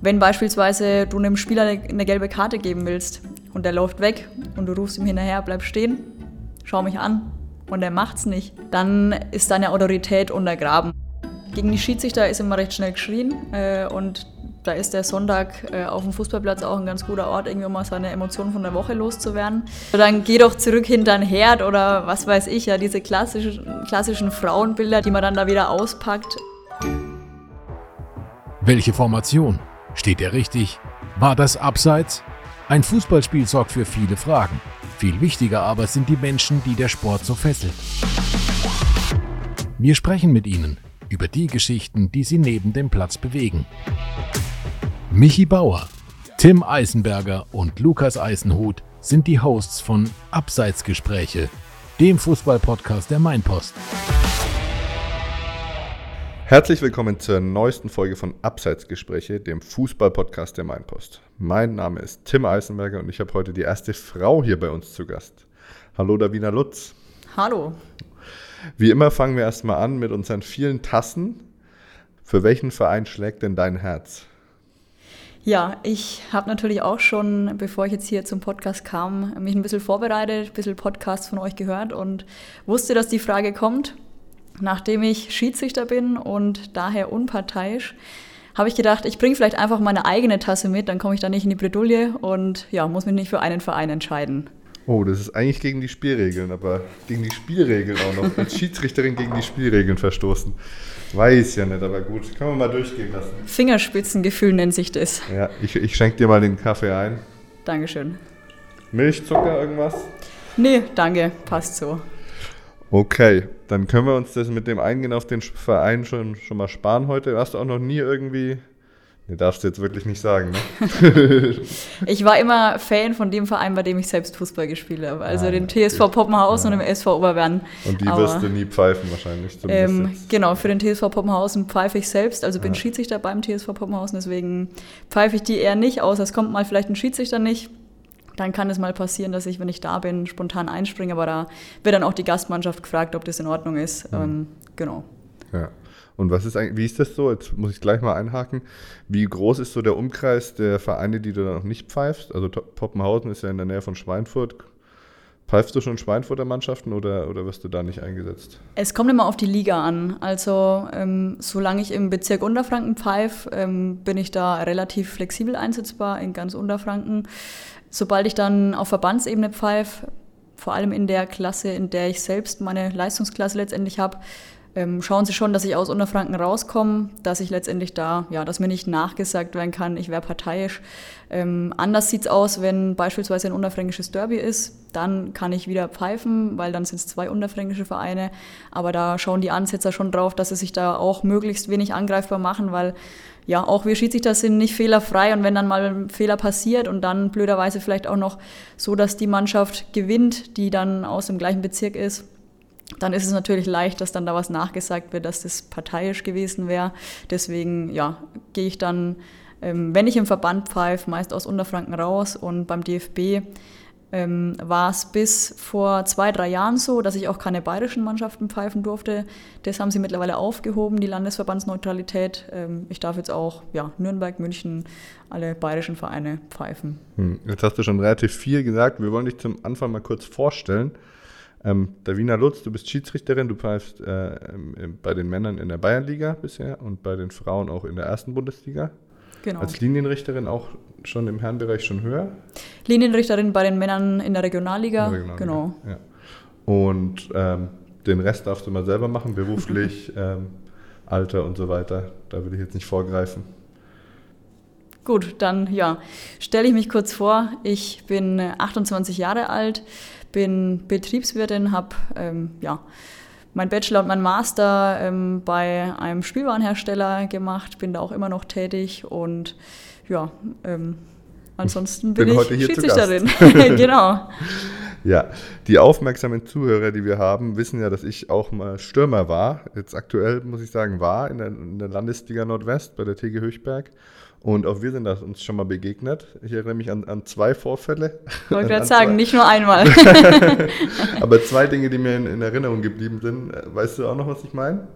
wenn beispielsweise du einem Spieler eine gelbe Karte geben willst und der läuft weg und du rufst ihm hinterher, bleib stehen, schau mich an und er macht's nicht, dann ist deine Autorität untergraben. Gegen die Schiedsrichter ist immer recht schnell geschrien äh, und da ist der Sonntag äh, auf dem Fußballplatz auch ein ganz guter Ort, irgendwie mal seine Emotionen von der Woche loszuwerden. Dann geh doch zurück hinter den Herd oder was weiß ich, ja, diese klassischen, klassischen Frauenbilder, die man dann da wieder auspackt. Welche Formation? Steht er richtig? War das abseits? Ein Fußballspiel sorgt für viele Fragen. Viel wichtiger aber sind die Menschen, die der Sport so fesselt. Wir sprechen mit ihnen über die Geschichten, die sie neben dem Platz bewegen. Michi Bauer, Tim Eisenberger und Lukas Eisenhut sind die Hosts von Abseitsgespräche, dem Fußballpodcast der Mainpost. Herzlich willkommen zur neuesten Folge von Abseitsgespräche, dem Fußballpodcast der Mainpost. Mein Name ist Tim Eisenberger und ich habe heute die erste Frau hier bei uns zu Gast. Hallo Davina Lutz. Hallo. Wie immer fangen wir erstmal an mit unseren vielen Tassen. Für welchen Verein schlägt denn dein Herz? Ja, ich habe natürlich auch schon, bevor ich jetzt hier zum Podcast kam, mich ein bisschen vorbereitet, ein bisschen Podcasts von euch gehört und wusste, dass die Frage kommt. Nachdem ich Schiedsrichter bin und daher unparteiisch, habe ich gedacht, ich bringe vielleicht einfach meine eigene Tasse mit, dann komme ich da nicht in die Bredouille und ja, muss mich nicht für einen Verein entscheiden. Oh, das ist eigentlich gegen die Spielregeln, aber gegen die Spielregeln auch noch. Als Schiedsrichterin gegen die Spielregeln verstoßen. Weiß ja nicht, aber gut. Können wir mal durchgehen lassen. Fingerspitzengefühl nennt sich das. Ja, ich, ich schenke dir mal den Kaffee ein. Dankeschön. Milch, Zucker, irgendwas? Nee, danke. Passt so. Okay, dann können wir uns das mit dem Eingehen auf den Verein schon, schon mal sparen heute. Hast du auch noch nie irgendwie Nee, darfst du jetzt wirklich nicht sagen, ne? ich war immer Fan von dem Verein, bei dem ich selbst Fußball gespielt habe. Also ah, den TSV Poppenhausen ja. und dem SV Oberwern. Und die Aber, wirst du nie pfeifen wahrscheinlich. Ähm, genau, für den TSV Poppenhausen pfeife ich selbst. Also bin ja. Schiedsrichter beim TSV Poppenhausen, deswegen pfeife ich die eher nicht, außer es kommt mal vielleicht ein Schiedsrichter nicht. Dann kann es mal passieren, dass ich, wenn ich da bin, spontan einspringe. Aber da wird dann auch die Gastmannschaft gefragt, ob das in Ordnung ist. Mhm. Ähm, genau. Ja. Und was ist eigentlich, wie ist das so? Jetzt muss ich gleich mal einhaken. Wie groß ist so der Umkreis der Vereine, die du da noch nicht pfeifst? Also Poppenhausen ist ja in der Nähe von Schweinfurt. Pfeifst du schon Schweinfurter Mannschaften oder, oder wirst du da nicht eingesetzt? Es kommt immer auf die Liga an. Also ähm, solange ich im Bezirk Unterfranken pfeife, ähm, bin ich da relativ flexibel einsetzbar in ganz Unterfranken. Sobald ich dann auf Verbandsebene pfeife, vor allem in der Klasse, in der ich selbst meine Leistungsklasse letztendlich habe, ähm, schauen sie schon, dass ich aus Unterfranken rauskomme, dass ich letztendlich da, ja, dass mir nicht nachgesagt werden kann, ich wäre parteiisch. Ähm, anders sieht es aus, wenn beispielsweise ein unterfränkisches Derby ist, dann kann ich wieder pfeifen, weil dann sind es zwei unterfränkische Vereine. Aber da schauen die Ansetzer schon drauf, dass sie sich da auch möglichst wenig angreifbar machen, weil ja, auch wir Schiedsrichter sind nicht fehlerfrei und wenn dann mal ein Fehler passiert und dann blöderweise vielleicht auch noch so, dass die Mannschaft gewinnt, die dann aus dem gleichen Bezirk ist, dann ist es natürlich leicht, dass dann da was nachgesagt wird, dass das parteiisch gewesen wäre. Deswegen ja, gehe ich dann, ähm, wenn ich im Verband pfeife, meist aus Unterfranken raus und beim DFB ähm, war es bis vor zwei, drei Jahren so, dass ich auch keine bayerischen Mannschaften pfeifen durfte. Das haben sie mittlerweile aufgehoben, die Landesverbandsneutralität. Ähm, ich darf jetzt auch ja, Nürnberg, München, alle bayerischen Vereine pfeifen. Hm. Jetzt hast du schon relativ viel gesagt. Wir wollen dich zum Anfang mal kurz vorstellen. Ähm, Davina Lutz, du bist Schiedsrichterin, du pfeifst äh, bei den Männern in der Bayernliga bisher und bei den Frauen auch in der ersten Bundesliga. Genau. Als Linienrichterin auch schon im Herrenbereich schon höher? Linienrichterin bei den Männern in der Regionalliga, in der Regionalliga genau. Ja. Und ähm, den Rest darfst du mal selber machen, beruflich, ähm, Alter und so weiter. Da will ich jetzt nicht vorgreifen. Gut, dann ja, stelle ich mich kurz vor. Ich bin 28 Jahre alt, bin Betriebswirtin, habe ähm, ja, mein Bachelor und mein Master ähm, bei einem Spielwarenhersteller gemacht, bin da auch immer noch tätig und ja, ähm, ansonsten bin, bin ich Schiedsrichterin. genau. Ja, die aufmerksamen Zuhörer, die wir haben, wissen ja, dass ich auch mal Stürmer war. Jetzt aktuell muss ich sagen, war in der, in der Landesliga Nordwest bei der TG Höchberg. Und auch wir sind das uns schon mal begegnet. Ich erinnere mich an, an zwei Vorfälle. Ich wollte gerade sagen, zwei. nicht nur einmal. Aber zwei Dinge, die mir in, in, Erinnerung geblieben sind. Weißt du auch noch, was ich meine?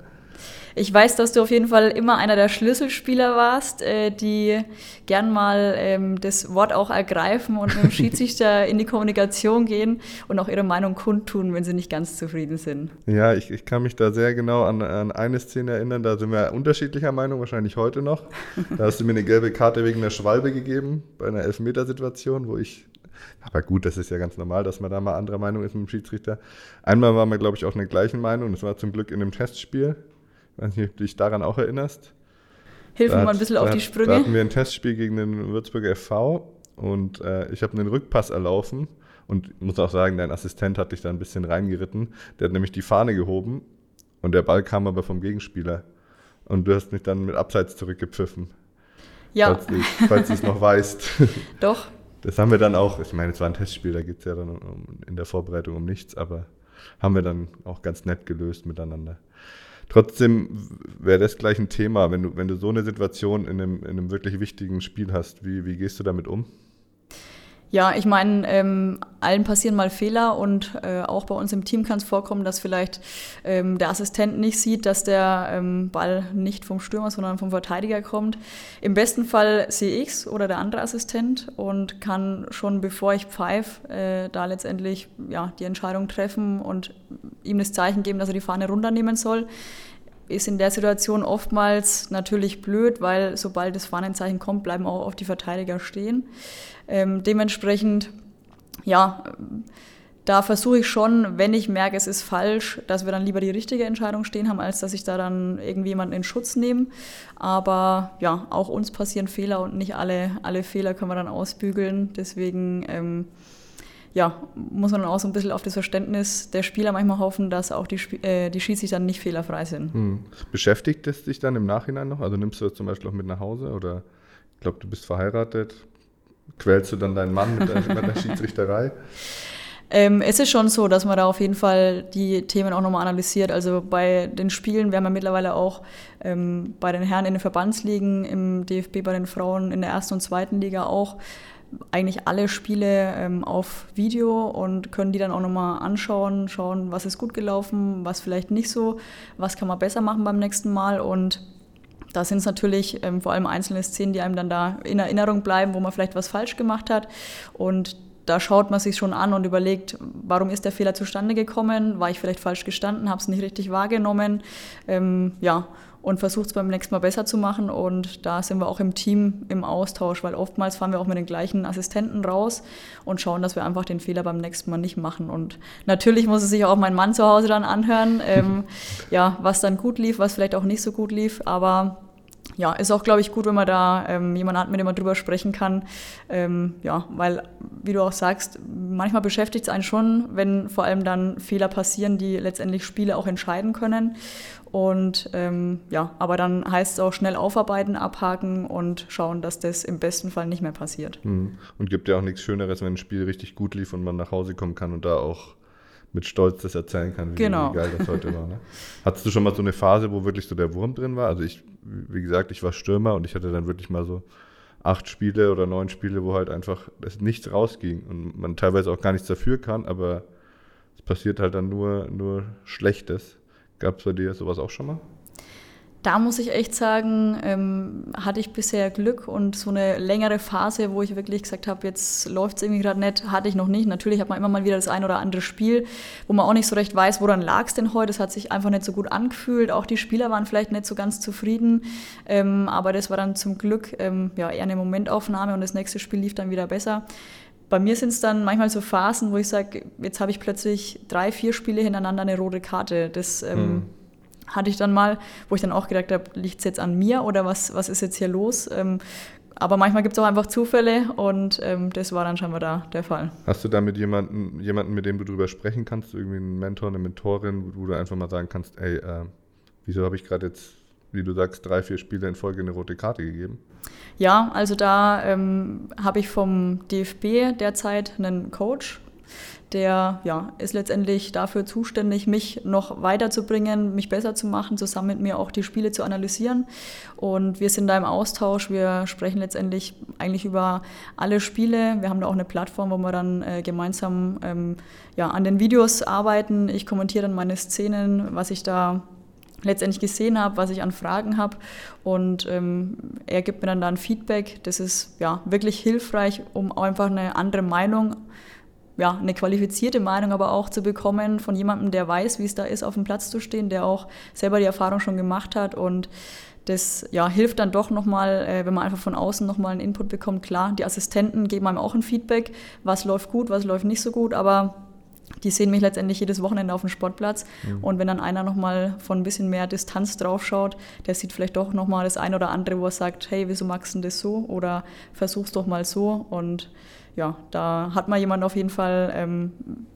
Ich weiß, dass du auf jeden Fall immer einer der Schlüsselspieler warst, äh, die gern mal ähm, das Wort auch ergreifen und mit dem Schiedsrichter in die Kommunikation gehen und auch ihre Meinung kundtun, wenn sie nicht ganz zufrieden sind. Ja, ich, ich kann mich da sehr genau an, an eine Szene erinnern, da sind wir unterschiedlicher Meinung, wahrscheinlich heute noch. Da hast du mir eine gelbe Karte wegen der Schwalbe gegeben, bei einer Elfmetersituation, wo ich aber gut, das ist ja ganz normal, dass man da mal anderer Meinung ist mit dem Schiedsrichter. Einmal waren wir, glaube ich, auch in der gleichen Meinung. Das war zum Glück in einem Testspiel. Ich weiß nicht, ob du dich daran auch erinnerst. Hilf mir mal ein bisschen auf die Sprünge. Da hatten wir ein Testspiel gegen den Würzburger FV und äh, ich habe einen Rückpass erlaufen und muss auch sagen, dein Assistent hat dich da ein bisschen reingeritten. Der hat nämlich die Fahne gehoben und der Ball kam aber vom Gegenspieler. Und du hast mich dann mit Abseits zurückgepfiffen. Ja. Falls du, falls du es noch weißt. Doch. Das haben wir dann auch, ich meine, es war ein Testspiel, da geht es ja dann um, in der Vorbereitung um nichts, aber haben wir dann auch ganz nett gelöst miteinander. Trotzdem wäre das gleich ein Thema, wenn du, wenn du so eine Situation in einem, in einem wirklich wichtigen Spiel hast. Wie, wie gehst du damit um? Ja, ich meine, ähm, allen passieren mal Fehler und äh, auch bei uns im Team kann es vorkommen, dass vielleicht ähm, der Assistent nicht sieht, dass der ähm, Ball nicht vom Stürmer, sondern vom Verteidiger kommt. Im besten Fall sehe ich es oder der andere Assistent und kann schon bevor ich pfeife, äh, da letztendlich ja, die Entscheidung treffen und ihm das Zeichen geben, dass er die Fahne runternehmen soll ist in der Situation oftmals natürlich blöd, weil sobald das Fahnenzeichen kommt, bleiben auch oft die Verteidiger stehen. Ähm, dementsprechend, ja, da versuche ich schon, wenn ich merke, es ist falsch, dass wir dann lieber die richtige Entscheidung stehen haben, als dass ich da dann irgendwie jemanden in Schutz nehme. Aber ja, auch uns passieren Fehler und nicht alle, alle Fehler können wir dann ausbügeln. Deswegen ähm, ja, muss man auch so ein bisschen auf das Verständnis der Spieler manchmal hoffen, dass auch die, äh, die Schiedsrichter dann nicht fehlerfrei sind. Hm. Beschäftigt es dich dann im Nachhinein noch? Also nimmst du das zum Beispiel auch mit nach Hause oder ich glaube, du bist verheiratet? Quälst du dann deinen Mann mit der, mit der Schiedsrichterei? Ähm, es ist schon so, dass man da auf jeden Fall die Themen auch nochmal analysiert. Also bei den Spielen, wir haben ja mittlerweile auch ähm, bei den Herren in den Verbandsligen, im DFB bei den Frauen in der ersten und zweiten Liga auch eigentlich alle Spiele ähm, auf Video und können die dann auch nochmal anschauen, schauen, was ist gut gelaufen, was vielleicht nicht so, was kann man besser machen beim nächsten Mal. Und da sind es natürlich ähm, vor allem einzelne Szenen, die einem dann da in Erinnerung bleiben, wo man vielleicht was falsch gemacht hat. Und da schaut man sich schon an und überlegt, warum ist der Fehler zustande gekommen? War ich vielleicht falsch gestanden? Habe es nicht richtig wahrgenommen? Ähm, ja, und versucht es beim nächsten Mal besser zu machen. Und da sind wir auch im Team im Austausch, weil oftmals fahren wir auch mit den gleichen Assistenten raus und schauen, dass wir einfach den Fehler beim nächsten Mal nicht machen. Und natürlich muss es sich auch mein Mann zu Hause dann anhören, ähm, ja, was dann gut lief, was vielleicht auch nicht so gut lief. Aber ja, ist auch, glaube ich, gut, wenn man da ähm, jemanden hat, mit dem man drüber sprechen kann. Ähm, ja, weil, wie du auch sagst, manchmal beschäftigt es einen schon, wenn vor allem dann Fehler passieren, die letztendlich Spiele auch entscheiden können. Und ähm, ja, aber dann heißt es auch schnell aufarbeiten, abhaken und schauen, dass das im besten Fall nicht mehr passiert. Mhm. Und gibt ja auch nichts Schöneres, wenn ein Spiel richtig gut lief und man nach Hause kommen kann und da auch mit Stolz das erzählen kann, wie, genau. wie geil das heute war. Ne? Hattest du schon mal so eine Phase, wo wirklich so der Wurm drin war? Also ich, wie gesagt, ich war Stürmer und ich hatte dann wirklich mal so acht Spiele oder neun Spiele, wo halt einfach es nichts rausging und man teilweise auch gar nichts dafür kann, aber es passiert halt dann nur, nur Schlechtes. Gab es bei dir sowas auch schon mal? Da muss ich echt sagen, ähm, hatte ich bisher Glück und so eine längere Phase, wo ich wirklich gesagt habe, jetzt läuft es irgendwie gerade nicht, hatte ich noch nicht. Natürlich hat man immer mal wieder das ein oder andere Spiel, wo man auch nicht so recht weiß, woran lag es denn heute. Es hat sich einfach nicht so gut angefühlt. Auch die Spieler waren vielleicht nicht so ganz zufrieden. Ähm, aber das war dann zum Glück ähm, ja, eher eine Momentaufnahme und das nächste Spiel lief dann wieder besser. Bei mir sind es dann manchmal so Phasen, wo ich sage, jetzt habe ich plötzlich drei, vier Spiele hintereinander eine rote Karte. Das ähm, mhm. Hatte ich dann mal, wo ich dann auch gedacht habe, liegt es jetzt an mir oder was, was ist jetzt hier los? Ähm, aber manchmal gibt es auch einfach Zufälle und ähm, das war dann scheinbar da der Fall. Hast du da mit jemandem, jemanden, mit dem du drüber sprechen kannst, irgendwie einen Mentor, eine Mentorin, wo du einfach mal sagen kannst, ey, äh, wieso habe ich gerade jetzt, wie du sagst, drei, vier Spiele in Folge eine rote Karte gegeben? Ja, also da ähm, habe ich vom DFB derzeit einen Coach, der ja, ist letztendlich dafür zuständig, mich noch weiterzubringen, mich besser zu machen, zusammen mit mir auch die Spiele zu analysieren. Und wir sind da im Austausch. Wir sprechen letztendlich eigentlich über alle Spiele. Wir haben da auch eine Plattform, wo wir dann äh, gemeinsam ähm, ja, an den Videos arbeiten. Ich kommentiere dann meine Szenen, was ich da letztendlich gesehen habe, was ich an Fragen habe. Und ähm, er gibt mir dann da ein Feedback. Das ist ja wirklich hilfreich, um einfach eine andere Meinung, ja, eine qualifizierte Meinung aber auch zu bekommen von jemandem, der weiß, wie es da ist, auf dem Platz zu stehen, der auch selber die Erfahrung schon gemacht hat. Und das ja, hilft dann doch nochmal, äh, wenn man einfach von außen nochmal einen Input bekommt. Klar, die Assistenten geben einem auch ein Feedback, was läuft gut, was läuft nicht so gut, aber die sehen mich letztendlich jedes Wochenende auf dem Sportplatz. Mhm. Und wenn dann einer nochmal von ein bisschen mehr Distanz drauf schaut, der sieht vielleicht doch nochmal das eine oder andere, wo er sagt, hey, wieso magst du das so? Oder versuch's doch mal so. Und ja, da hat man jemanden auf jeden Fall, ähm,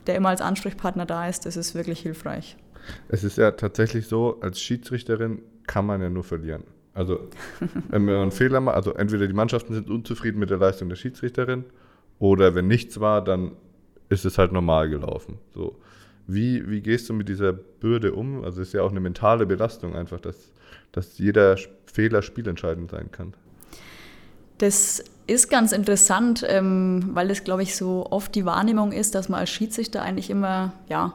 der immer als Ansprechpartner da ist. Das ist wirklich hilfreich. Es ist ja tatsächlich so, als Schiedsrichterin kann man ja nur verlieren. Also, wenn man einen Fehler macht, also entweder die Mannschaften sind unzufrieden mit der Leistung der Schiedsrichterin oder wenn nichts war, dann ist es halt normal gelaufen. So. Wie, wie gehst du mit dieser Bürde um? Also es ist ja auch eine mentale Belastung einfach, dass, dass jeder Fehler spielentscheidend sein kann. Das ist ganz interessant, ähm, weil es, glaube ich, so oft die Wahrnehmung ist, dass man als Schiedsrichter eigentlich immer, ja,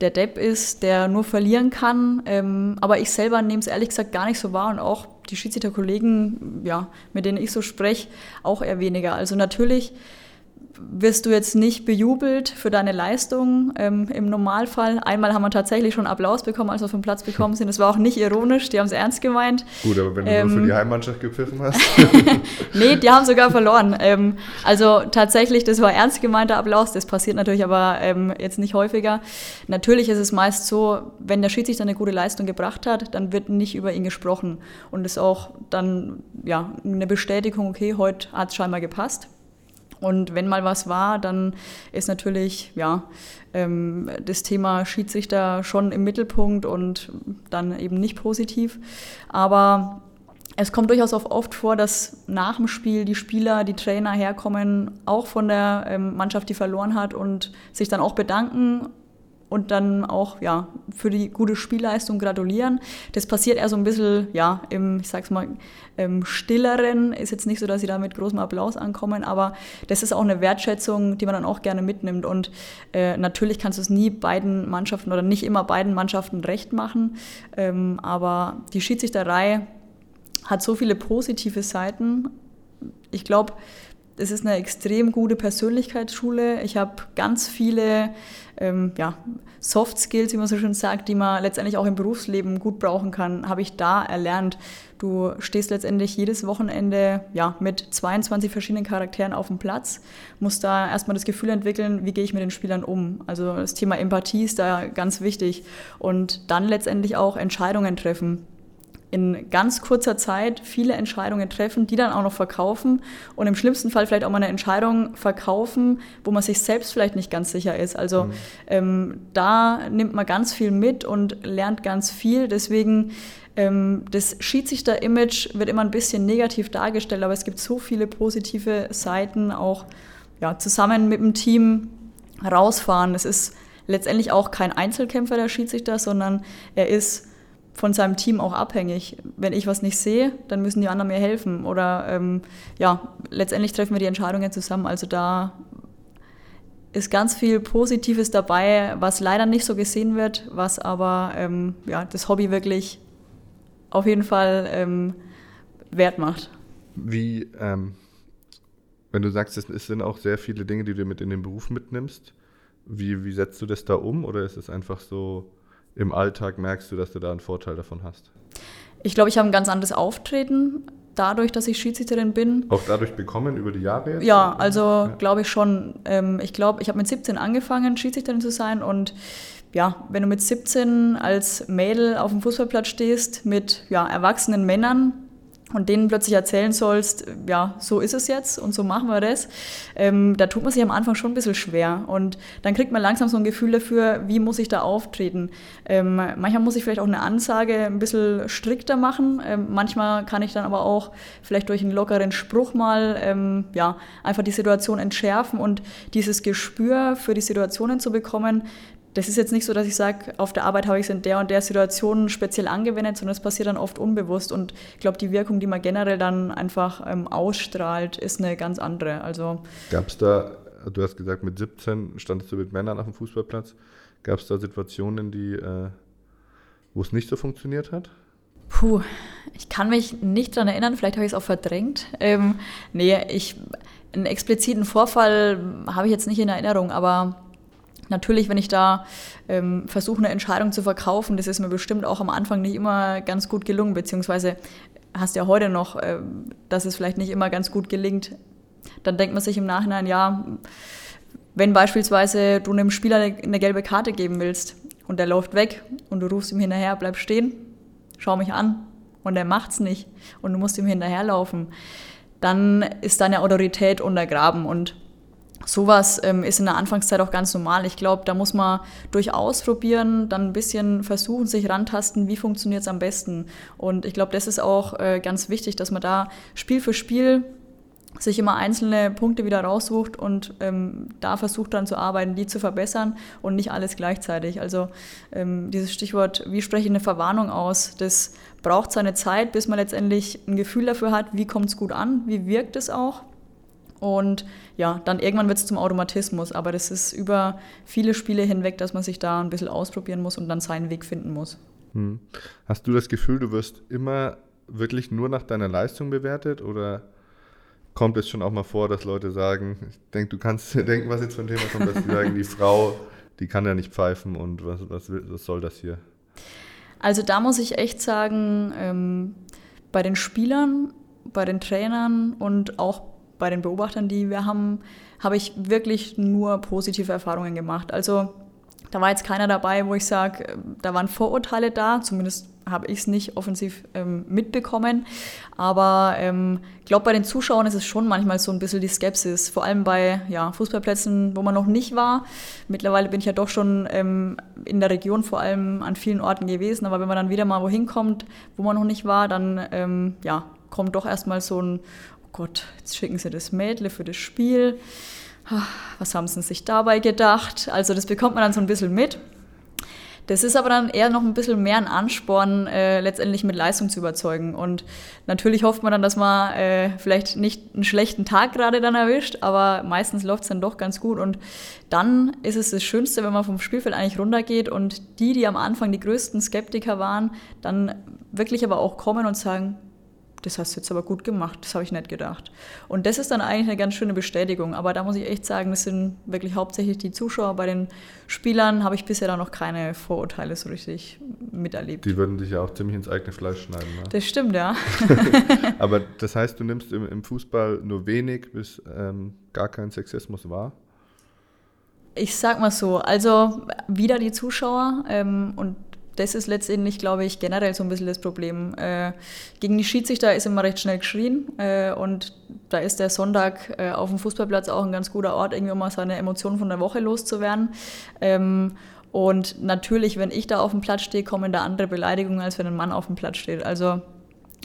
der Depp ist, der nur verlieren kann. Ähm, aber ich selber nehme es ehrlich gesagt gar nicht so wahr und auch die Schiedsrichterkollegen, ja, mit denen ich so spreche, auch eher weniger. Also natürlich wirst du jetzt nicht bejubelt für deine Leistung ähm, im Normalfall. Einmal haben wir tatsächlich schon Applaus bekommen, als wir vom Platz bekommen sind. Das war auch nicht ironisch, die haben es ernst gemeint. Gut, aber wenn du ähm, nur für die Heimmannschaft gepfiffen hast. nee, die haben sogar verloren. Ähm, also tatsächlich, das war ernst gemeinter Applaus. Das passiert natürlich aber ähm, jetzt nicht häufiger. Natürlich ist es meist so, wenn der Schiedsrichter eine gute Leistung gebracht hat, dann wird nicht über ihn gesprochen. Und es ist auch dann ja, eine Bestätigung, okay, heute hat es scheinbar gepasst. Und wenn mal was war, dann ist natürlich ja, ähm, das Thema Schiedsrichter schon im Mittelpunkt und dann eben nicht positiv. Aber es kommt durchaus auch oft vor, dass nach dem Spiel die Spieler, die Trainer herkommen, auch von der ähm, Mannschaft, die verloren hat und sich dann auch bedanken und dann auch ja, für die gute Spielleistung gratulieren. Das passiert eher so ein bisschen ja, im, ich sag's mal, im Stilleren. Ist jetzt nicht so, dass sie da mit großem Applaus ankommen, aber das ist auch eine Wertschätzung, die man dann auch gerne mitnimmt. Und äh, natürlich kannst du es nie beiden Mannschaften oder nicht immer beiden Mannschaften recht machen. Ähm, aber die Schiedsrichterei hat so viele positive Seiten. Ich glaube, es ist eine extrem gute Persönlichkeitsschule. Ich habe ganz viele ähm, ja, Soft Skills, wie man so schön sagt, die man letztendlich auch im Berufsleben gut brauchen kann, habe ich da erlernt. Du stehst letztendlich jedes Wochenende ja, mit 22 verschiedenen Charakteren auf dem Platz, musst da erstmal das Gefühl entwickeln, wie gehe ich mit den Spielern um. Also das Thema Empathie ist da ganz wichtig. Und dann letztendlich auch Entscheidungen treffen in ganz kurzer Zeit viele Entscheidungen treffen, die dann auch noch verkaufen und im schlimmsten Fall vielleicht auch mal eine Entscheidung verkaufen, wo man sich selbst vielleicht nicht ganz sicher ist. Also mhm. ähm, da nimmt man ganz viel mit und lernt ganz viel. Deswegen ähm, das Schiedsrichter-Image wird immer ein bisschen negativ dargestellt, aber es gibt so viele positive Seiten, auch ja, zusammen mit dem Team rausfahren. Es ist letztendlich auch kein Einzelkämpfer der Schiedsrichter, sondern er ist von seinem Team auch abhängig. Wenn ich was nicht sehe, dann müssen die anderen mir helfen. Oder ähm, ja, letztendlich treffen wir die Entscheidungen zusammen. Also da ist ganz viel Positives dabei, was leider nicht so gesehen wird, was aber ähm, ja, das Hobby wirklich auf jeden Fall ähm, wert macht. Wie, ähm, wenn du sagst, es sind auch sehr viele Dinge, die du mit in den Beruf mitnimmst, wie, wie setzt du das da um oder ist es einfach so, im Alltag merkst du, dass du da einen Vorteil davon hast? Ich glaube, ich habe ein ganz anderes Auftreten dadurch, dass ich Schiedsrichterin bin. Auch dadurch bekommen über die Jahre jetzt? Ja, also ja. glaube ich schon. Ähm, ich glaube, ich habe mit 17 angefangen, Schiedsrichterin zu sein und ja, wenn du mit 17 als Mädel auf dem Fußballplatz stehst mit ja, erwachsenen Männern, und denen plötzlich erzählen sollst, ja, so ist es jetzt und so machen wir das, ähm, da tut man sich am Anfang schon ein bisschen schwer. Und dann kriegt man langsam so ein Gefühl dafür, wie muss ich da auftreten. Ähm, manchmal muss ich vielleicht auch eine Ansage ein bisschen strikter machen. Ähm, manchmal kann ich dann aber auch vielleicht durch einen lockeren Spruch mal ähm, ja, einfach die Situation entschärfen und dieses Gespür für die Situationen zu bekommen, das ist jetzt nicht so, dass ich sage, auf der Arbeit habe ich es in der und der Situation speziell angewendet, sondern es passiert dann oft unbewusst. Und ich glaube, die Wirkung, die man generell dann einfach ähm, ausstrahlt, ist eine ganz andere. Also Gab es da, du hast gesagt, mit 17 standest du mit Männern auf dem Fußballplatz. Gab es da Situationen, die, äh, wo es nicht so funktioniert hat? Puh, ich kann mich nicht daran erinnern, vielleicht habe ich es auch verdrängt. Ähm, nee, ich, einen expliziten Vorfall habe ich jetzt nicht in Erinnerung, aber natürlich, wenn ich da ähm, versuche, eine Entscheidung zu verkaufen, das ist mir bestimmt auch am Anfang nicht immer ganz gut gelungen, beziehungsweise hast ja heute noch, äh, dass es vielleicht nicht immer ganz gut gelingt. Dann denkt man sich im Nachhinein, ja, wenn beispielsweise du einem Spieler eine gelbe Karte geben willst und der läuft weg und du rufst ihm hinterher, bleib stehen, schau mich an und er macht's nicht und du musst ihm hinterherlaufen, dann ist deine Autorität untergraben und sowas ähm, ist in der Anfangszeit auch ganz normal. Ich glaube, da muss man durchaus probieren, dann ein bisschen versuchen, sich rantasten, wie funktioniert es am besten. Und ich glaube, das ist auch äh, ganz wichtig, dass man da Spiel für Spiel sich immer einzelne Punkte wieder raussucht und ähm, da versucht dann zu arbeiten, die zu verbessern und nicht alles gleichzeitig. Also ähm, dieses Stichwort, wie spreche ich eine Verwarnung aus, das braucht seine Zeit, bis man letztendlich ein Gefühl dafür hat, wie kommt es gut an, wie wirkt es auch. Und ja, dann irgendwann wird es zum Automatismus, aber das ist über viele Spiele hinweg, dass man sich da ein bisschen ausprobieren muss und dann seinen Weg finden muss. Hm. Hast du das Gefühl, du wirst immer wirklich nur nach deiner Leistung bewertet oder kommt es schon auch mal vor, dass Leute sagen, ich denke, du kannst dir denken, was jetzt für ein Thema kommt, dass sie sagen, die Frau, die kann ja nicht pfeifen und was, was, was soll das hier? Also da muss ich echt sagen, ähm, bei den Spielern, bei den Trainern und auch bei den Beobachtern, die wir haben, habe ich wirklich nur positive Erfahrungen gemacht. Also da war jetzt keiner dabei, wo ich sage, da waren Vorurteile da, zumindest habe ich es nicht offensiv ähm, mitbekommen. Aber ich ähm, glaube, bei den Zuschauern ist es schon manchmal so ein bisschen die Skepsis, vor allem bei ja, Fußballplätzen, wo man noch nicht war. Mittlerweile bin ich ja doch schon ähm, in der Region vor allem an vielen Orten gewesen, aber wenn man dann wieder mal wohin kommt, wo man noch nicht war, dann ähm, ja, kommt doch erstmal so ein, Gott, jetzt schicken sie das Mädle für das Spiel. Was haben sie sich dabei gedacht? Also das bekommt man dann so ein bisschen mit. Das ist aber dann eher noch ein bisschen mehr ein Ansporn, äh, letztendlich mit Leistung zu überzeugen. Und natürlich hofft man dann, dass man äh, vielleicht nicht einen schlechten Tag gerade dann erwischt, aber meistens läuft es dann doch ganz gut. Und dann ist es das Schönste, wenn man vom Spielfeld eigentlich runtergeht und die, die am Anfang die größten Skeptiker waren, dann wirklich aber auch kommen und sagen, das hast du jetzt aber gut gemacht, das habe ich nicht gedacht. Und das ist dann eigentlich eine ganz schöne Bestätigung. Aber da muss ich echt sagen, das sind wirklich hauptsächlich die Zuschauer. Bei den Spielern habe ich bisher da noch keine Vorurteile so richtig miterlebt. Die würden dich ja auch ziemlich ins eigene Fleisch schneiden. Ne? Das stimmt, ja. aber das heißt, du nimmst im, im Fußball nur wenig bis ähm, gar keinen Sexismus wahr? Ich sag mal so, also wieder die Zuschauer ähm, und das ist letztendlich, glaube ich, generell so ein bisschen das Problem. Äh, gegen die Schiedsrichter ist immer recht schnell geschrien äh, und da ist der Sonntag äh, auf dem Fußballplatz auch ein ganz guter Ort, irgendwie um mal seine Emotionen von der Woche loszuwerden. Ähm, und natürlich, wenn ich da auf dem Platz stehe, kommen da andere Beleidigungen, als wenn ein Mann auf dem Platz steht. Also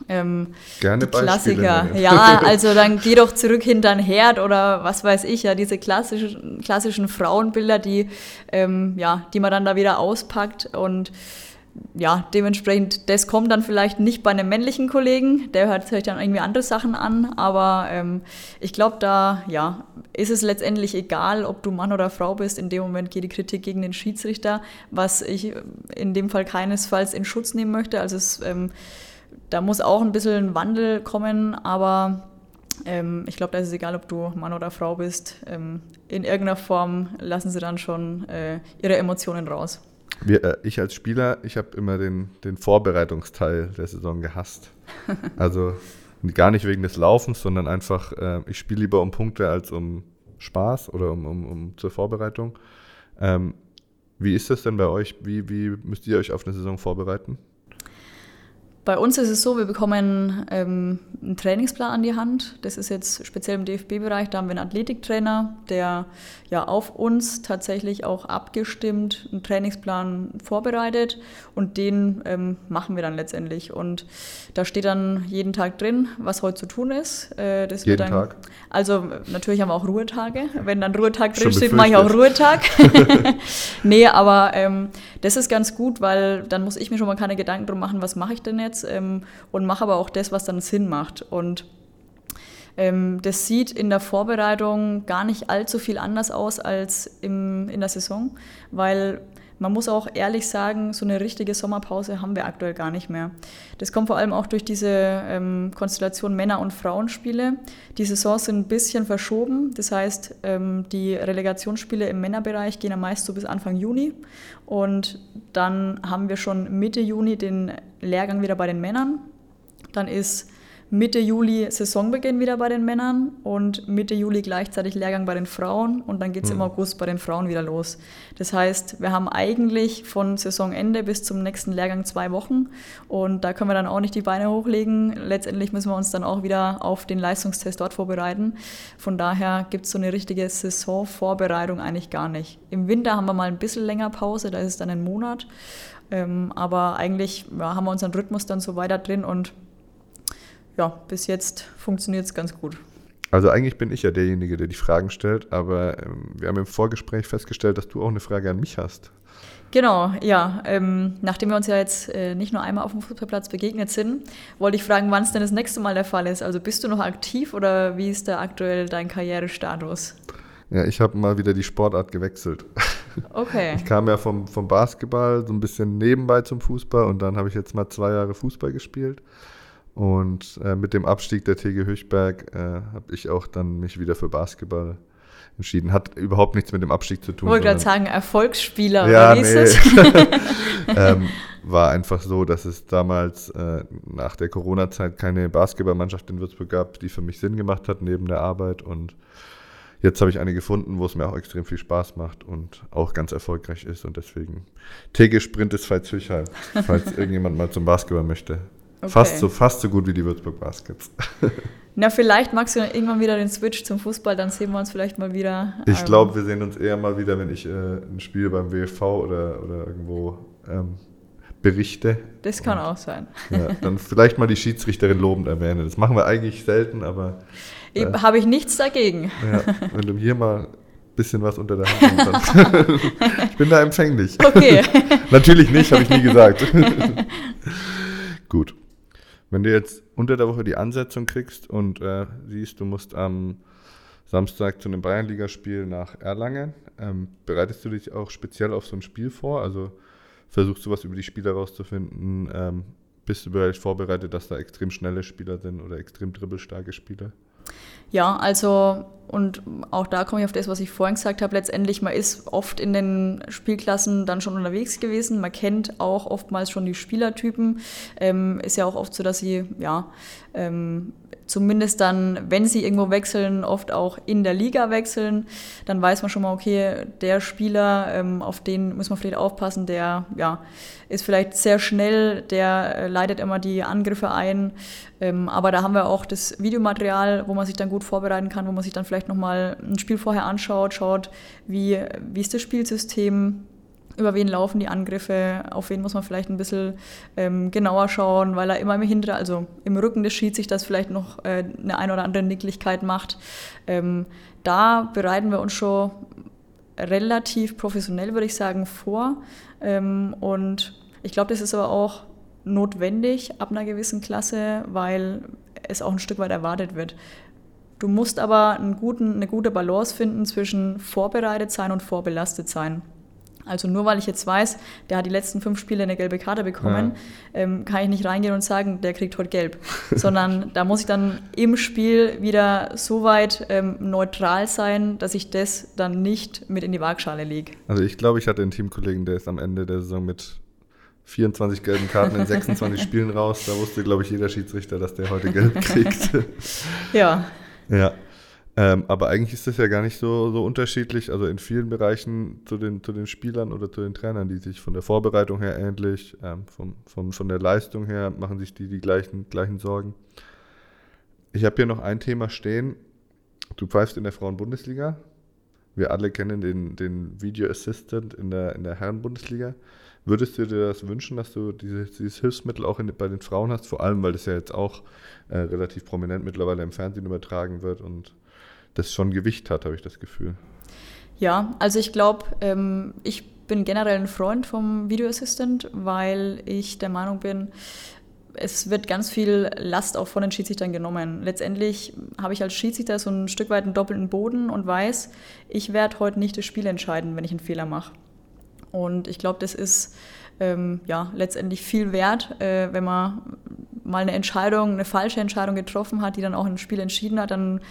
ähm, Gerne Klassiker. Ja, also dann geh doch zurück hinter den Herd oder was weiß ich, ja, diese klassischen, klassischen Frauenbilder, die, ähm, ja, die man dann da wieder auspackt und ja, dementsprechend, das kommt dann vielleicht nicht bei einem männlichen Kollegen, der hört sich dann irgendwie andere Sachen an, aber ähm, ich glaube, da ja, ist es letztendlich egal, ob du Mann oder Frau bist. In dem Moment geht die Kritik gegen den Schiedsrichter, was ich in dem Fall keinesfalls in Schutz nehmen möchte. Also es ähm, da muss auch ein bisschen ein Wandel kommen, aber ähm, ich glaube, da ist es egal, ob du Mann oder Frau bist. Ähm, in irgendeiner Form lassen sie dann schon äh, ihre Emotionen raus. Wir, äh, ich als Spieler, ich habe immer den, den Vorbereitungsteil der Saison gehasst. Also gar nicht wegen des Laufens, sondern einfach, äh, ich spiele lieber um Punkte als um Spaß oder um, um, um zur Vorbereitung. Ähm, wie ist das denn bei euch? Wie, wie müsst ihr euch auf eine Saison vorbereiten? Bei uns ist es so, wir bekommen ähm, einen Trainingsplan an die Hand. Das ist jetzt speziell im DFB-Bereich. Da haben wir einen Athletiktrainer, der ja auf uns tatsächlich auch abgestimmt einen Trainingsplan vorbereitet und den ähm, machen wir dann letztendlich. Und da steht dann jeden Tag drin, was heute zu tun ist. Äh, das jeden dann, Tag? Also natürlich haben wir auch Ruhetage. Wenn dann Ruhetag drin steht, mache ich auch Ruhetag. nee, aber ähm, das ist ganz gut, weil dann muss ich mir schon mal keine Gedanken drum machen, was mache ich denn jetzt ähm, und mache aber auch das, was dann Sinn macht. Und ähm, das sieht in der Vorbereitung gar nicht allzu viel anders aus als im, in der Saison, weil man muss auch ehrlich sagen, so eine richtige Sommerpause haben wir aktuell gar nicht mehr. Das kommt vor allem auch durch diese ähm, Konstellation Männer- und Frauenspiele. Die Saisons sind ein bisschen verschoben. Das heißt, ähm, die Relegationsspiele im Männerbereich gehen ja meist so bis Anfang Juni. Und dann haben wir schon Mitte Juni den Lehrgang wieder bei den Männern. Dann ist Mitte Juli Saisonbeginn wieder bei den Männern und Mitte Juli gleichzeitig Lehrgang bei den Frauen und dann geht es mhm. im August bei den Frauen wieder los. Das heißt, wir haben eigentlich von Saisonende bis zum nächsten Lehrgang zwei Wochen und da können wir dann auch nicht die Beine hochlegen. Letztendlich müssen wir uns dann auch wieder auf den Leistungstest dort vorbereiten. Von daher gibt es so eine richtige Saisonvorbereitung eigentlich gar nicht. Im Winter haben wir mal ein bisschen länger Pause, da ist es dann ein Monat. Ähm, aber eigentlich ja, haben wir unseren Rhythmus dann so weiter drin und ja, bis jetzt funktioniert es ganz gut. Also eigentlich bin ich ja derjenige, der die Fragen stellt, aber ähm, wir haben im Vorgespräch festgestellt, dass du auch eine Frage an mich hast. Genau, ja. Ähm, nachdem wir uns ja jetzt äh, nicht nur einmal auf dem Fußballplatz begegnet sind, wollte ich fragen, wann es denn das nächste Mal der Fall ist. Also bist du noch aktiv oder wie ist da aktuell dein Karrierestatus? Ja, ich habe mal wieder die Sportart gewechselt. Okay. Ich kam ja vom, vom Basketball so ein bisschen nebenbei zum Fußball und dann habe ich jetzt mal zwei Jahre Fußball gespielt. Und äh, mit dem Abstieg der TG Höchberg äh, habe ich auch dann mich wieder für Basketball entschieden. Hat überhaupt nichts mit dem Abstieg zu tun. Ich wollte gerade sagen, Erfolgsspieler, ja, oder wie nee. ist es? ähm, war einfach so, dass es damals äh, nach der Corona-Zeit keine Basketballmannschaft in Würzburg gab, die für mich Sinn gemacht hat neben der Arbeit. Und jetzt habe ich eine gefunden, wo es mir auch extrem viel Spaß macht und auch ganz erfolgreich ist. Und deswegen TG Sprint ist Veitshöchheim, falls irgendjemand mal zum Basketball möchte. Okay. Fast, so, fast so gut wie die Würzburg Baskets. Na, vielleicht magst du irgendwann wieder den Switch zum Fußball, dann sehen wir uns vielleicht mal wieder. Ich ähm, glaube, wir sehen uns eher mal wieder, wenn ich äh, ein Spiel beim WFV oder, oder irgendwo ähm, berichte. Das kann Und, auch sein. Ja, dann vielleicht mal die Schiedsrichterin lobend erwähnen. Das machen wir eigentlich selten, aber. Äh, Habe ich nichts dagegen. Ja, wenn du hier mal ein bisschen was unter der Hand ich bin da empfänglich. Okay. Natürlich nicht, habe ich nie gesagt. Gut. Wenn du jetzt unter der Woche die Ansetzung kriegst und äh, siehst, du musst am Samstag zu einem Bayernligaspiel nach Erlangen, ähm, bereitest du dich auch speziell auf so ein Spiel vor? Also versuchst du was über die Spieler rauszufinden? Ähm, bist du bereits vorbereitet, dass da extrem schnelle Spieler sind oder extrem dribbelstarke Spieler? Ja, also und auch da komme ich auf das, was ich vorhin gesagt habe. Letztendlich, man ist oft in den Spielklassen dann schon unterwegs gewesen. Man kennt auch oftmals schon die Spielertypen. Ähm, ist ja auch oft so, dass sie ja ähm, zumindest dann, wenn sie irgendwo wechseln, oft auch in der Liga wechseln, dann weiß man schon mal, okay, der Spieler, ähm, auf den muss man vielleicht aufpassen, der ja, ist vielleicht sehr schnell, der äh, leitet immer die Angriffe ein. Ähm, aber da haben wir auch das Videomaterial, wo man sich dann gut vorbereiten kann, wo man sich dann vielleicht nochmal ein Spiel vorher anschaut, schaut, wie, wie ist das Spielsystem, über wen laufen die Angriffe, auf wen muss man vielleicht ein bisschen ähm, genauer schauen, weil er immer im Hinter, also im Rücken des Schiedsrichters vielleicht noch äh, eine ein oder andere Nicklichkeit macht. Ähm, da bereiten wir uns schon relativ professionell, würde ich sagen, vor. Ähm, und ich glaube, das ist aber auch notwendig ab einer gewissen Klasse, weil es auch ein Stück weit erwartet wird. Du musst aber guten, eine gute Balance finden zwischen vorbereitet sein und vorbelastet sein. Also nur weil ich jetzt weiß, der hat die letzten fünf Spiele eine gelbe Karte bekommen, ja. ähm, kann ich nicht reingehen und sagen, der kriegt heute gelb. Sondern da muss ich dann im Spiel wieder so weit ähm, neutral sein, dass ich das dann nicht mit in die Waagschale lege. Also ich glaube, ich hatte einen Teamkollegen, der ist am Ende der Saison mit 24 gelben Karten in 26 Spielen raus. Da wusste, glaube ich, jeder Schiedsrichter, dass der heute gelb kriegt. ja. Ja. Ähm, aber eigentlich ist das ja gar nicht so, so unterschiedlich, also in vielen Bereichen zu den, zu den Spielern oder zu den Trainern, die sich von der Vorbereitung her ähnlich, ähm, vom, vom, von der Leistung her machen sich die die gleichen, gleichen Sorgen. Ich habe hier noch ein Thema stehen. Du pfeifst in der Frauen-Bundesliga. Wir alle kennen den, den Video Assistant in der, in der Herren-Bundesliga. Würdest du dir das wünschen, dass du dieses, dieses Hilfsmittel auch in, bei den Frauen hast? Vor allem, weil das ja jetzt auch äh, relativ prominent mittlerweile im Fernsehen übertragen wird und das schon Gewicht hat, habe ich das Gefühl. Ja, also ich glaube, ähm, ich bin generell ein Freund vom Video Assistant, weil ich der Meinung bin, es wird ganz viel Last auch von den Schiedsrichtern genommen. Letztendlich habe ich als Schiedsrichter so ein Stück weit einen doppelten Boden und weiß, ich werde heute nicht das Spiel entscheiden, wenn ich einen Fehler mache. Und ich glaube, das ist ähm, ja letztendlich viel wert, äh, wenn man mal eine Entscheidung, eine falsche Entscheidung getroffen hat, die dann auch ein Spiel entschieden hat, dann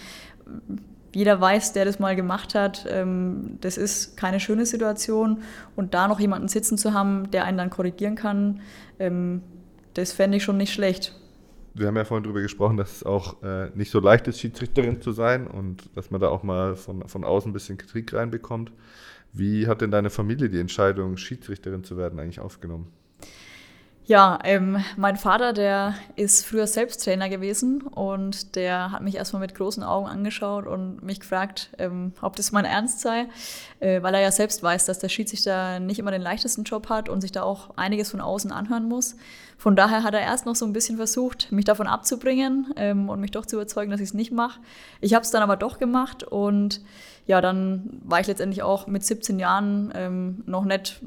jeder weiß, der das mal gemacht hat, ähm, das ist keine schöne Situation. Und da noch jemanden sitzen zu haben, der einen dann korrigieren kann, ähm, das fände ich schon nicht schlecht. Wir haben ja vorhin darüber gesprochen, dass es auch äh, nicht so leicht ist, Schiedsrichterin zu sein und dass man da auch mal von, von außen ein bisschen Kritik reinbekommt. Wie hat denn deine Familie die Entscheidung, Schiedsrichterin zu werden, eigentlich aufgenommen? Ja, ähm, mein Vater, der ist früher selbst Trainer gewesen und der hat mich erstmal mit großen Augen angeschaut und mich gefragt, ähm, ob das mein Ernst sei, äh, weil er ja selbst weiß, dass der Schiedsrichter nicht immer den leichtesten Job hat und sich da auch einiges von außen anhören muss. Von daher hat er erst noch so ein bisschen versucht, mich davon abzubringen ähm, und mich doch zu überzeugen, dass ich es nicht mache. Ich habe es dann aber doch gemacht und ja, dann war ich letztendlich auch mit 17 Jahren ähm, noch nicht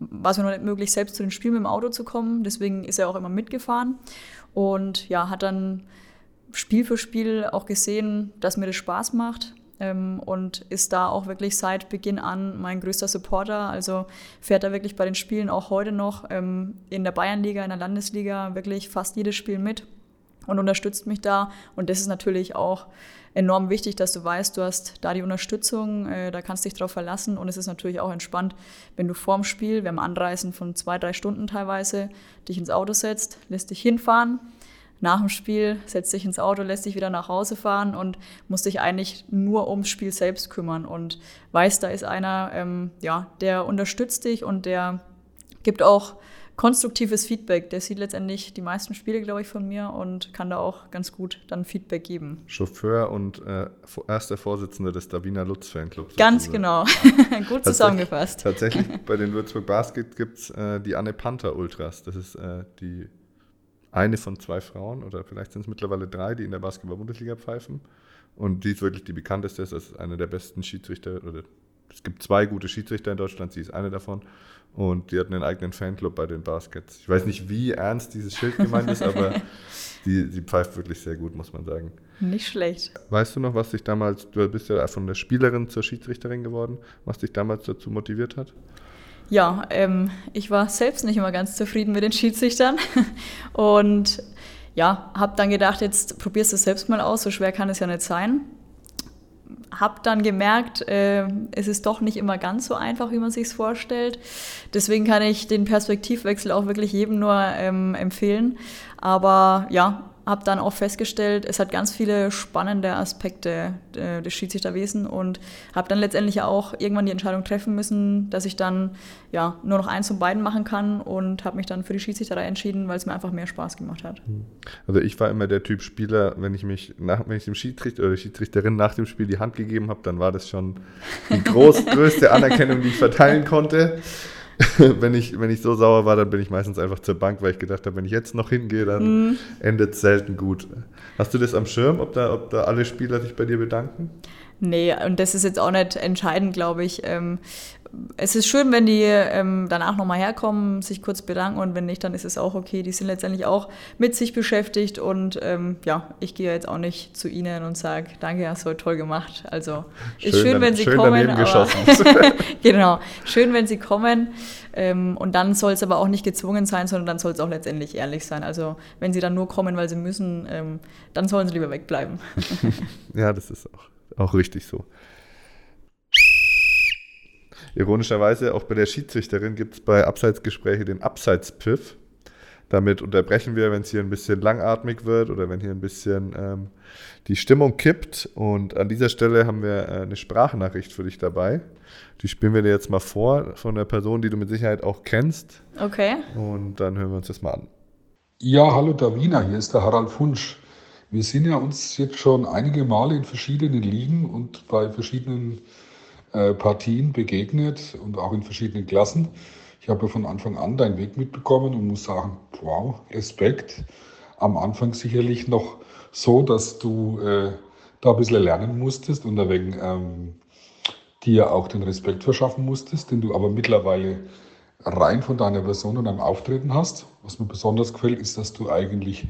war es mir noch nicht möglich, selbst zu den Spielen mit dem Auto zu kommen. Deswegen ist er auch immer mitgefahren und ja, hat dann Spiel für Spiel auch gesehen, dass mir das Spaß macht ähm, und ist da auch wirklich seit Beginn an mein größter Supporter. Also fährt er wirklich bei den Spielen auch heute noch ähm, in der Bayernliga, in der Landesliga wirklich fast jedes Spiel mit und unterstützt mich da. Und das ist natürlich auch enorm wichtig, dass du weißt, du hast da die Unterstützung, äh, da kannst du dich drauf verlassen und es ist natürlich auch entspannt, wenn du vorm Spiel, wir haben Anreisen von zwei, drei Stunden teilweise, dich ins Auto setzt, lässt dich hinfahren. Nach dem Spiel setzt dich ins Auto, lässt dich wieder nach Hause fahren und musst dich eigentlich nur ums Spiel selbst kümmern und weißt, da ist einer, ähm, ja, der unterstützt dich und der gibt auch konstruktives Feedback. Der sieht letztendlich die meisten Spiele, glaube ich, von mir und kann da auch ganz gut dann Feedback geben. Chauffeur und äh, erster Vorsitzender des Davina Lutz Fanclubs. Ganz sozusagen. genau. gut zusammengefasst. Tatsächlich, bei den Würzburg Basket gibt es äh, die Anne Panther Ultras. Das ist äh, die eine von zwei Frauen oder vielleicht sind es mittlerweile drei, die in der Basketball-Bundesliga pfeifen. Und die ist wirklich die bekannteste. Das ist eine der besten Schiedsrichter oder es gibt zwei gute Schiedsrichter in Deutschland, sie ist eine davon. Und die hatten einen eigenen Fanclub bei den Baskets. Ich weiß nicht, wie ernst dieses Schild gemeint ist, aber die, die pfeift wirklich sehr gut, muss man sagen. Nicht schlecht. Weißt du noch, was dich damals, du bist ja von der Spielerin zur Schiedsrichterin geworden, was dich damals dazu motiviert hat? Ja, ähm, ich war selbst nicht immer ganz zufrieden mit den Schiedsrichtern und ja, habe dann gedacht, jetzt probierst du es selbst mal aus, so schwer kann es ja nicht sein habe dann gemerkt, äh, es ist doch nicht immer ganz so einfach, wie man sich vorstellt. Deswegen kann ich den Perspektivwechsel auch wirklich jedem nur ähm, empfehlen. Aber ja, habe dann auch festgestellt, es hat ganz viele spannende Aspekte äh, des Schiedsrichterwesen und habe dann letztendlich auch irgendwann die Entscheidung treffen müssen, dass ich dann ja nur noch eins von beiden machen kann und habe mich dann für die Schiedsrichterei entschieden, weil es mir einfach mehr Spaß gemacht hat. Hm. Also ich war immer der Typ Spieler, wenn ich mich nach, wenn ich dem Schiedsrichter oder Schiedsrichterin nach dem Spiel die Hand gegeben habe, dann war das schon die groß, größte Anerkennung, die ich verteilen konnte. wenn, ich, wenn ich so sauer war, dann bin ich meistens einfach zur Bank, weil ich gedacht habe, wenn ich jetzt noch hingehe, dann mm. endet es selten gut. Hast du das am Schirm, ob da, ob da alle Spieler sich bei dir bedanken? Nee, und das ist jetzt auch nicht entscheidend, glaube ich. Ähm, es ist schön, wenn die ähm, danach nochmal herkommen, sich kurz bedanken und wenn nicht, dann ist es auch okay. Die sind letztendlich auch mit sich beschäftigt und ähm, ja, ich gehe jetzt auch nicht zu ihnen und sage, danke, hast du toll gemacht. Also schön, ist schön, wenn sie schön kommen. Aber, genau, schön, wenn sie kommen. Ähm, und dann soll es aber auch nicht gezwungen sein, sondern dann soll es auch letztendlich ehrlich sein. Also wenn sie dann nur kommen, weil sie müssen, ähm, dann sollen sie lieber wegbleiben. ja, das ist auch, auch richtig so. Ironischerweise auch bei der Schiedsrichterin gibt es bei Abseitsgespräche den Abseitspfiff. Damit unterbrechen wir, wenn es hier ein bisschen langatmig wird oder wenn hier ein bisschen ähm, die Stimmung kippt. Und an dieser Stelle haben wir äh, eine Sprachnachricht für dich dabei. Die spielen wir dir jetzt mal vor von der Person, die du mit Sicherheit auch kennst. Okay. Und dann hören wir uns das mal an. Ja, hallo Davina, hier ist der Harald Funsch. Wir sind ja uns jetzt schon einige Male in verschiedenen Ligen und bei verschiedenen äh, Partien begegnet und auch in verschiedenen Klassen. Ich habe von Anfang an deinen Weg mitbekommen und muss sagen, wow, Respekt. Am Anfang sicherlich noch so, dass du äh, da ein bisschen lernen musstest und deswegen ähm, dir auch den Respekt verschaffen musstest, den du aber mittlerweile rein von deiner Person und deinem Auftreten hast. Was mir besonders gefällt, ist, dass du eigentlich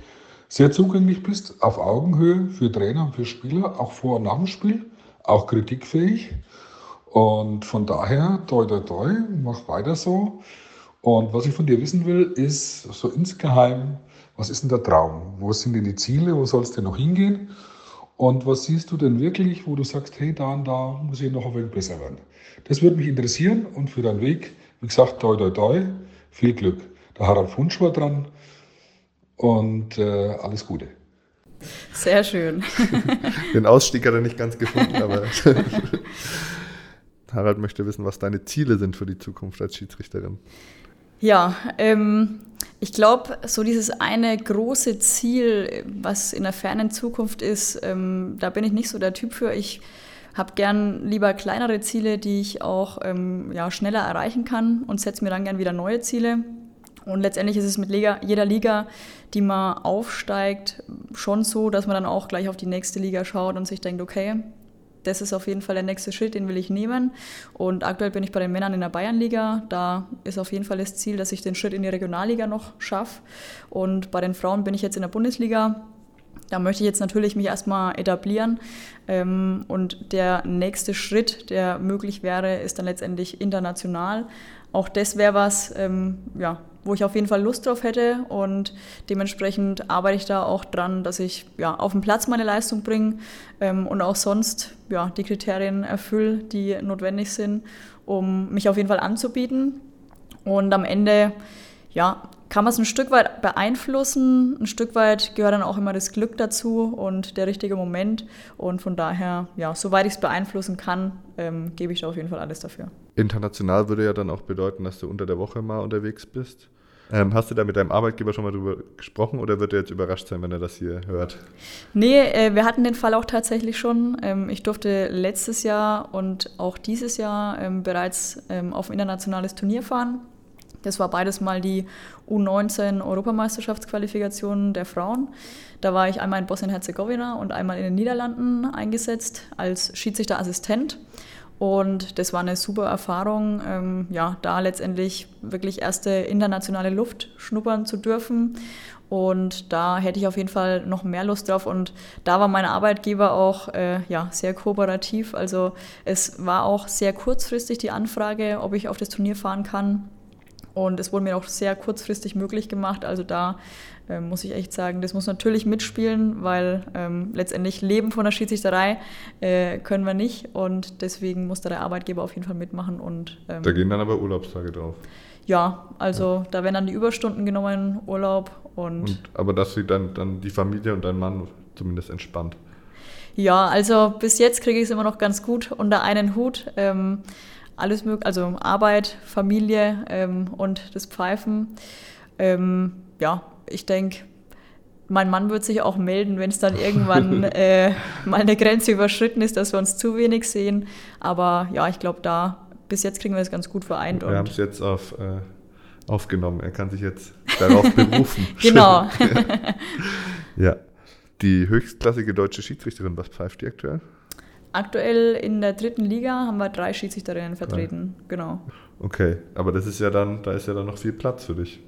sehr zugänglich bist, auf Augenhöhe für Trainer und für Spieler, auch vor und nach dem Spiel, auch kritikfähig Und von daher, toi, toi, toi, mach weiter so. Und was ich von dir wissen will, ist so insgeheim, was ist denn der Traum? Wo sind denn die Ziele? Wo soll es denn noch hingehen? Und was siehst du denn wirklich, wo du sagst, hey, da und da muss ich noch ein wenig besser werden? Das würde mich interessieren und für deinen Weg, wie gesagt, toi, toi, toi, viel Glück. Der Harald Funsch war dran und äh, alles Gute. Sehr schön. Den Ausstieg hat er nicht ganz gefunden, aber Harald möchte wissen, was deine Ziele sind für die Zukunft als Schiedsrichterin. Ja, ähm, ich glaube, so dieses eine große Ziel, was in der fernen Zukunft ist, ähm, da bin ich nicht so der Typ für. Ich habe gern lieber kleinere Ziele, die ich auch ähm, ja, schneller erreichen kann und setze mir dann gern wieder neue Ziele. Und letztendlich ist es mit Liga, jeder Liga, die man aufsteigt, schon so, dass man dann auch gleich auf die nächste Liga schaut und sich denkt, okay, das ist auf jeden Fall der nächste Schritt, den will ich nehmen. Und aktuell bin ich bei den Männern in der Bayernliga. Da ist auf jeden Fall das Ziel, dass ich den Schritt in die Regionalliga noch schaffe. Und bei den Frauen bin ich jetzt in der Bundesliga. Da möchte ich jetzt natürlich mich erstmal etablieren. Ähm, und der nächste Schritt, der möglich wäre, ist dann letztendlich international. Auch das wäre was, ähm, ja, wo ich auf jeden Fall Lust drauf hätte und dementsprechend arbeite ich da auch dran, dass ich ja, auf dem Platz meine Leistung bringe ähm, und auch sonst ja, die Kriterien erfülle, die notwendig sind, um mich auf jeden Fall anzubieten. Und am Ende ja, kann man es ein Stück weit beeinflussen, ein Stück weit gehört dann auch immer das Glück dazu und der richtige Moment. Und von daher, ja, soweit ich es beeinflussen kann, ähm, gebe ich da auf jeden Fall alles dafür. International würde ja dann auch bedeuten, dass du unter der Woche mal unterwegs bist. Ähm, hast du da mit deinem Arbeitgeber schon mal drüber gesprochen oder wird er jetzt überrascht sein, wenn er das hier hört? Nee, äh, wir hatten den Fall auch tatsächlich schon. Ähm, ich durfte letztes Jahr und auch dieses Jahr ähm, bereits ähm, auf ein internationales Turnier fahren. Das war beides mal die U19 Europameisterschaftsqualifikation der Frauen. Da war ich einmal in Bosnien-Herzegowina und einmal in den Niederlanden eingesetzt als Schiedsrichterassistent. Und das war eine super Erfahrung, ähm, ja, da letztendlich wirklich erste internationale Luft schnuppern zu dürfen. Und da hätte ich auf jeden Fall noch mehr Lust drauf. Und da war mein Arbeitgeber auch äh, ja, sehr kooperativ. Also es war auch sehr kurzfristig die Anfrage, ob ich auf das Turnier fahren kann. Und es wurde mir auch sehr kurzfristig möglich gemacht. Also da ähm, muss ich echt sagen, das muss natürlich mitspielen, weil ähm, letztendlich Leben von der Schiedsrichterei äh, können wir nicht. Und deswegen muss da der Arbeitgeber auf jeden Fall mitmachen. Und, ähm, da gehen dann aber Urlaubstage drauf. Ja, also ja. da werden dann die Überstunden genommen, Urlaub und, und. aber dass sie dann, dann die Familie und dein Mann zumindest entspannt. Ja, also bis jetzt kriege ich es immer noch ganz gut unter einen Hut. Ähm, alles mögliche, also Arbeit, Familie ähm, und das Pfeifen. Ähm, ja, ich denke, mein Mann wird sich auch melden, wenn es dann irgendwann äh, mal eine Grenze überschritten ist, dass wir uns zu wenig sehen. Aber ja, ich glaube, da bis jetzt kriegen wir es ganz gut vereint. Wir haben es jetzt auf, äh, aufgenommen. Er kann sich jetzt darauf berufen. genau. ja. Die höchstklassige deutsche Schiedsrichterin, was pfeift die aktuell? Aktuell in der dritten Liga haben wir drei Schiedsrichterinnen vertreten, ja. genau. Okay, aber das ist ja dann, da ist ja dann noch viel Platz für dich.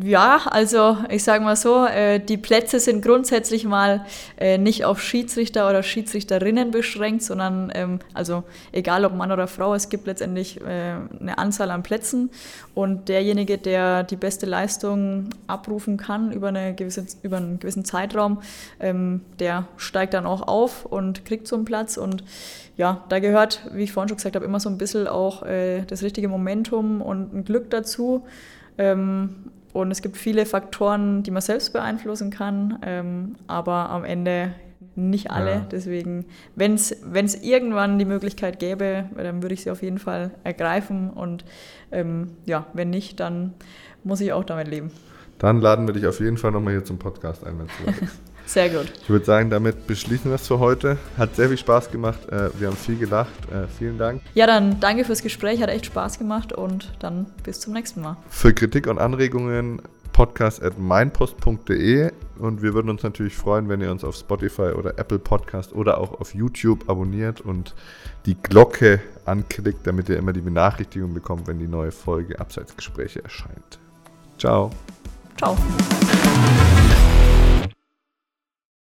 Ja, also ich sage mal so, äh, die Plätze sind grundsätzlich mal äh, nicht auf Schiedsrichter oder Schiedsrichterinnen beschränkt, sondern ähm, also egal ob Mann oder Frau, es gibt letztendlich äh, eine Anzahl an Plätzen und derjenige, der die beste Leistung abrufen kann über, eine gewisse, über einen gewissen Zeitraum, ähm, der steigt dann auch auf und kriegt so einen Platz und ja, da gehört, wie ich vorhin schon gesagt habe, immer so ein bisschen auch das richtige Momentum und ein Glück dazu. Ähm, und es gibt viele Faktoren, die man selbst beeinflussen kann, ähm, aber am Ende nicht alle. Ja. Deswegen, wenn es irgendwann die Möglichkeit gäbe, dann würde ich sie auf jeden Fall ergreifen. Und ähm, ja, wenn nicht, dann muss ich auch damit leben. Dann laden wir dich auf jeden Fall nochmal hier zum Podcast ein, wenn es Sehr gut. Ich würde sagen, damit beschließen wir es für heute. Hat sehr viel Spaß gemacht. Äh, wir haben viel gelacht. Äh, vielen Dank. Ja, dann danke fürs Gespräch. Hat echt Spaß gemacht und dann bis zum nächsten Mal. Für Kritik und Anregungen podcast at meinpost.de und wir würden uns natürlich freuen, wenn ihr uns auf Spotify oder Apple Podcast oder auch auf YouTube abonniert und die Glocke anklickt, damit ihr immer die Benachrichtigung bekommt, wenn die neue Folge Abseitsgespräche erscheint. Ciao. Ciao.